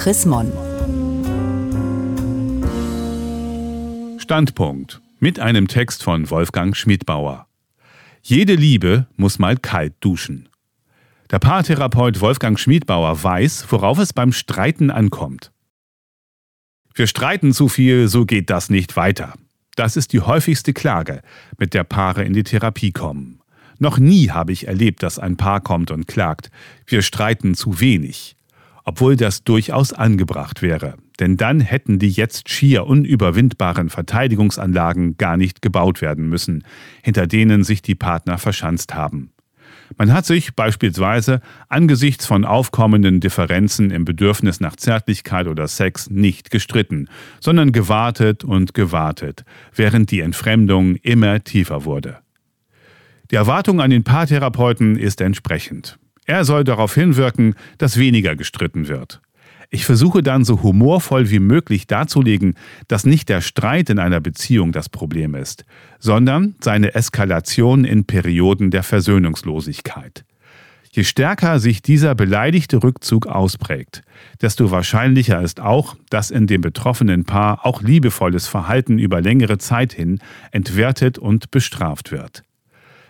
Chris Mon. Standpunkt mit einem Text von Wolfgang Schmidbauer. Jede Liebe muss mal kalt duschen. Der Paartherapeut Wolfgang Schmidbauer weiß, worauf es beim Streiten ankommt. Wir streiten zu viel, so geht das nicht weiter. Das ist die häufigste Klage, mit der Paare in die Therapie kommen. Noch nie habe ich erlebt, dass ein Paar kommt und klagt, wir streiten zu wenig obwohl das durchaus angebracht wäre. Denn dann hätten die jetzt schier unüberwindbaren Verteidigungsanlagen gar nicht gebaut werden müssen, hinter denen sich die Partner verschanzt haben. Man hat sich beispielsweise angesichts von aufkommenden Differenzen im Bedürfnis nach Zärtlichkeit oder Sex nicht gestritten, sondern gewartet und gewartet, während die Entfremdung immer tiefer wurde. Die Erwartung an den Paartherapeuten ist entsprechend. Er soll darauf hinwirken, dass weniger gestritten wird. Ich versuche dann so humorvoll wie möglich darzulegen, dass nicht der Streit in einer Beziehung das Problem ist, sondern seine Eskalation in Perioden der Versöhnungslosigkeit. Je stärker sich dieser beleidigte Rückzug ausprägt, desto wahrscheinlicher ist auch, dass in dem betroffenen Paar auch liebevolles Verhalten über längere Zeit hin entwertet und bestraft wird.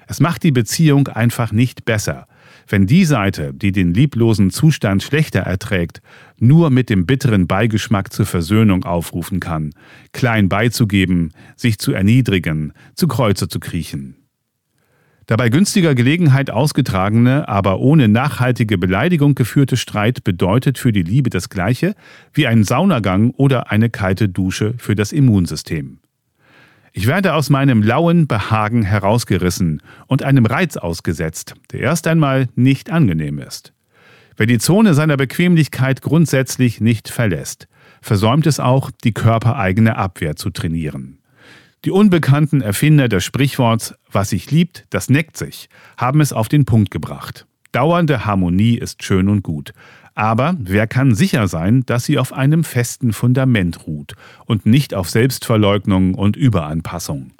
Es macht die Beziehung einfach nicht besser, wenn die Seite, die den lieblosen Zustand schlechter erträgt, nur mit dem bitteren Beigeschmack zur Versöhnung aufrufen kann, klein beizugeben, sich zu erniedrigen, zu Kreuze zu kriechen. Der bei günstiger Gelegenheit ausgetragene, aber ohne nachhaltige Beleidigung geführte Streit bedeutet für die Liebe das Gleiche wie ein Saunagang oder eine kalte Dusche für das Immunsystem. Ich werde aus meinem lauen Behagen herausgerissen und einem Reiz ausgesetzt, der erst einmal nicht angenehm ist. Wer die Zone seiner Bequemlichkeit grundsätzlich nicht verlässt, versäumt es auch, die körpereigene Abwehr zu trainieren. Die unbekannten Erfinder des Sprichworts Was sich liebt, das neckt sich, haben es auf den Punkt gebracht. Dauernde Harmonie ist schön und gut, aber wer kann sicher sein, dass sie auf einem festen Fundament ruht und nicht auf Selbstverleugnung und Überanpassung?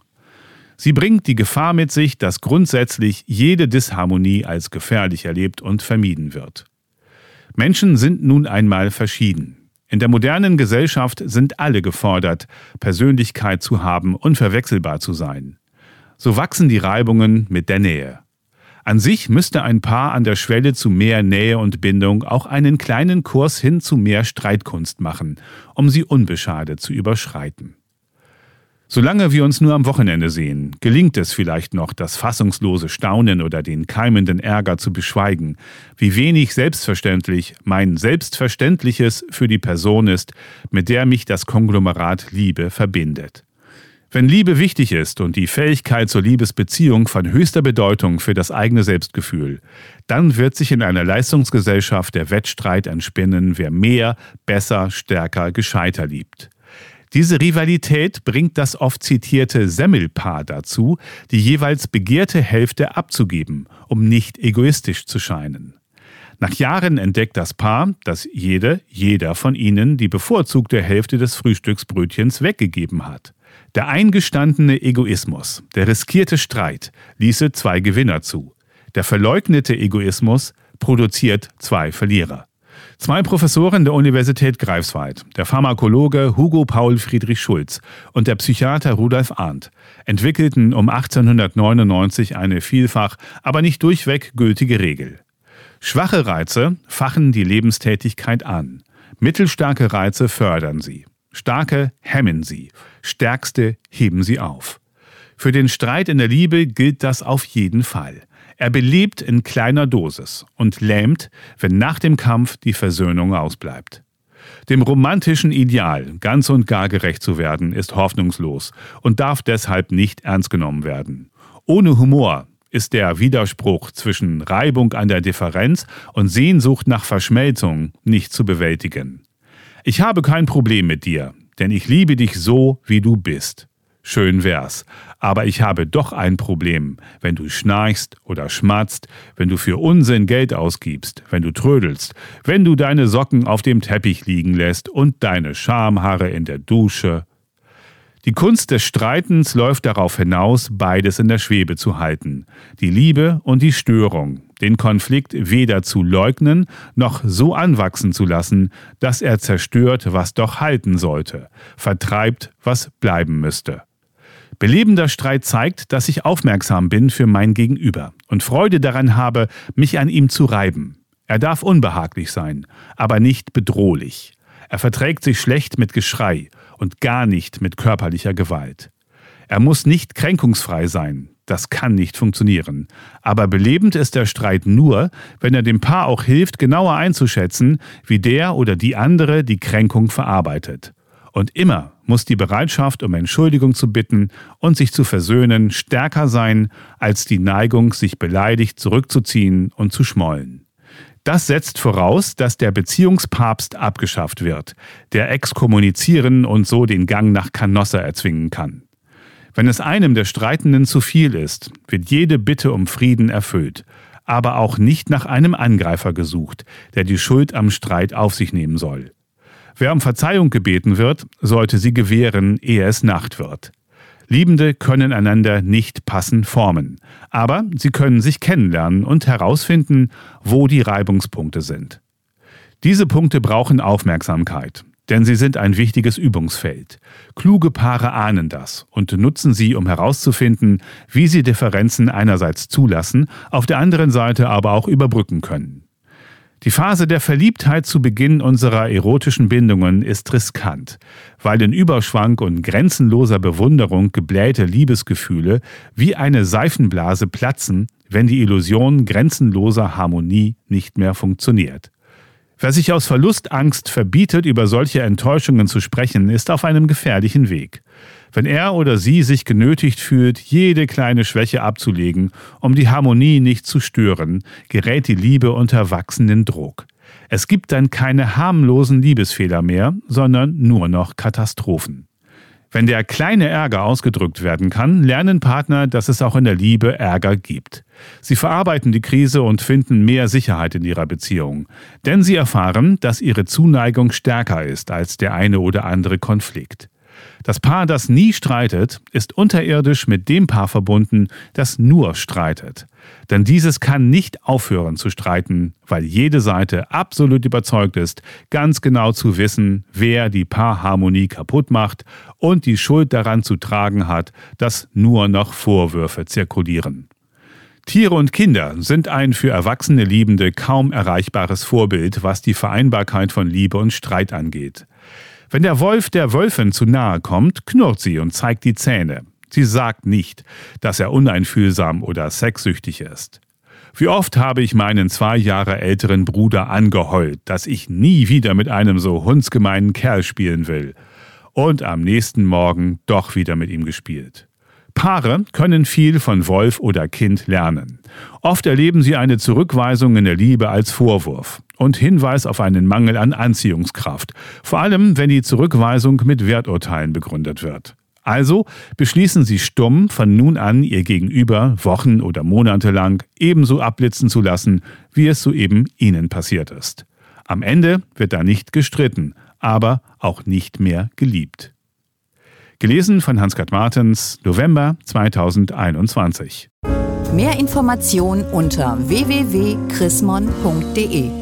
Sie bringt die Gefahr mit sich, dass grundsätzlich jede Disharmonie als gefährlich erlebt und vermieden wird. Menschen sind nun einmal verschieden. In der modernen Gesellschaft sind alle gefordert, Persönlichkeit zu haben, unverwechselbar zu sein. So wachsen die Reibungen mit der Nähe. An sich müsste ein Paar an der Schwelle zu mehr Nähe und Bindung auch einen kleinen Kurs hin zu mehr Streitkunst machen, um sie unbeschadet zu überschreiten. Solange wir uns nur am Wochenende sehen, gelingt es vielleicht noch, das fassungslose Staunen oder den keimenden Ärger zu beschweigen, wie wenig selbstverständlich mein Selbstverständliches für die Person ist, mit der mich das Konglomerat Liebe verbindet. Wenn Liebe wichtig ist und die Fähigkeit zur Liebesbeziehung von höchster Bedeutung für das eigene Selbstgefühl, dann wird sich in einer Leistungsgesellschaft der Wettstreit entspinnen, wer mehr, besser, stärker, gescheiter liebt. Diese Rivalität bringt das oft zitierte Semmelpaar dazu, die jeweils begehrte Hälfte abzugeben, um nicht egoistisch zu scheinen. Nach Jahren entdeckt das Paar, dass jede, jeder von ihnen die bevorzugte Hälfte des Frühstücksbrötchens weggegeben hat. Der eingestandene Egoismus, der riskierte Streit ließe zwei Gewinner zu. Der verleugnete Egoismus produziert zwei Verlierer. Zwei Professoren der Universität Greifswald, der Pharmakologe Hugo Paul Friedrich Schulz und der Psychiater Rudolf Arndt, entwickelten um 1899 eine vielfach, aber nicht durchweg gültige Regel. Schwache Reize fachen die Lebenstätigkeit an, mittelstarke Reize fördern sie. Starke hemmen sie, stärkste heben sie auf. Für den Streit in der Liebe gilt das auf jeden Fall. Er belebt in kleiner Dosis und lähmt, wenn nach dem Kampf die Versöhnung ausbleibt. Dem romantischen Ideal, ganz und gar gerecht zu werden, ist hoffnungslos und darf deshalb nicht ernst genommen werden. Ohne Humor ist der Widerspruch zwischen Reibung an der Differenz und Sehnsucht nach Verschmelzung nicht zu bewältigen. Ich habe kein Problem mit dir, denn ich liebe dich so, wie du bist. Schön wär's. Aber ich habe doch ein Problem, wenn du schnarchst oder schmatzt, wenn du für Unsinn Geld ausgibst, wenn du trödelst, wenn du deine Socken auf dem Teppich liegen lässt und deine Schamhaare in der Dusche. Die Kunst des Streitens läuft darauf hinaus, beides in der Schwebe zu halten, die Liebe und die Störung, den Konflikt weder zu leugnen noch so anwachsen zu lassen, dass er zerstört, was doch halten sollte, vertreibt, was bleiben müsste. Belebender Streit zeigt, dass ich aufmerksam bin für mein Gegenüber und Freude daran habe, mich an ihm zu reiben. Er darf unbehaglich sein, aber nicht bedrohlich. Er verträgt sich schlecht mit Geschrei und gar nicht mit körperlicher Gewalt. Er muss nicht kränkungsfrei sein, das kann nicht funktionieren. Aber belebend ist der Streit nur, wenn er dem Paar auch hilft, genauer einzuschätzen, wie der oder die andere die Kränkung verarbeitet. Und immer muss die Bereitschaft, um Entschuldigung zu bitten und sich zu versöhnen, stärker sein als die Neigung, sich beleidigt zurückzuziehen und zu schmollen. Das setzt voraus, dass der Beziehungspapst abgeschafft wird, der exkommunizieren und so den Gang nach Canossa erzwingen kann. Wenn es einem der Streitenden zu viel ist, wird jede Bitte um Frieden erfüllt, aber auch nicht nach einem Angreifer gesucht, der die Schuld am Streit auf sich nehmen soll. Wer um Verzeihung gebeten wird, sollte sie gewähren, ehe es Nacht wird. Liebende können einander nicht passend formen, aber sie können sich kennenlernen und herausfinden, wo die Reibungspunkte sind. Diese Punkte brauchen Aufmerksamkeit, denn sie sind ein wichtiges Übungsfeld. Kluge Paare ahnen das und nutzen sie, um herauszufinden, wie sie Differenzen einerseits zulassen, auf der anderen Seite aber auch überbrücken können. Die Phase der Verliebtheit zu Beginn unserer erotischen Bindungen ist riskant, weil in Überschwang und grenzenloser Bewunderung geblähte Liebesgefühle wie eine Seifenblase platzen, wenn die Illusion grenzenloser Harmonie nicht mehr funktioniert. Wer sich aus Verlustangst verbietet, über solche Enttäuschungen zu sprechen, ist auf einem gefährlichen Weg. Wenn er oder sie sich genötigt fühlt, jede kleine Schwäche abzulegen, um die Harmonie nicht zu stören, gerät die Liebe unter wachsenden Druck. Es gibt dann keine harmlosen Liebesfehler mehr, sondern nur noch Katastrophen. Wenn der kleine Ärger ausgedrückt werden kann, lernen Partner, dass es auch in der Liebe Ärger gibt. Sie verarbeiten die Krise und finden mehr Sicherheit in ihrer Beziehung, denn sie erfahren, dass ihre Zuneigung stärker ist als der eine oder andere Konflikt. Das Paar, das nie streitet, ist unterirdisch mit dem Paar verbunden, das nur streitet. Denn dieses kann nicht aufhören zu streiten, weil jede Seite absolut überzeugt ist, ganz genau zu wissen, wer die Paarharmonie kaputt macht und die Schuld daran zu tragen hat, dass nur noch Vorwürfe zirkulieren. Tiere und Kinder sind ein für erwachsene Liebende kaum erreichbares Vorbild, was die Vereinbarkeit von Liebe und Streit angeht. Wenn der Wolf der Wölfin zu nahe kommt, knurrt sie und zeigt die Zähne. Sie sagt nicht, dass er uneinfühlsam oder sexsüchtig ist. Wie oft habe ich meinen zwei Jahre älteren Bruder angeheult, dass ich nie wieder mit einem so hundsgemeinen Kerl spielen will. Und am nächsten Morgen doch wieder mit ihm gespielt. Paare können viel von Wolf oder Kind lernen. Oft erleben sie eine Zurückweisung in der Liebe als Vorwurf und Hinweis auf einen Mangel an Anziehungskraft, vor allem wenn die Zurückweisung mit Werturteilen begründet wird. Also beschließen sie stumm, von nun an ihr Gegenüber Wochen oder Monate lang ebenso abblitzen zu lassen, wie es soeben ihnen passiert ist. Am Ende wird da nicht gestritten, aber auch nicht mehr geliebt. Gelesen von Hans-Gerd Martens, November 2021. Mehr Informationen unter www.chrismon.de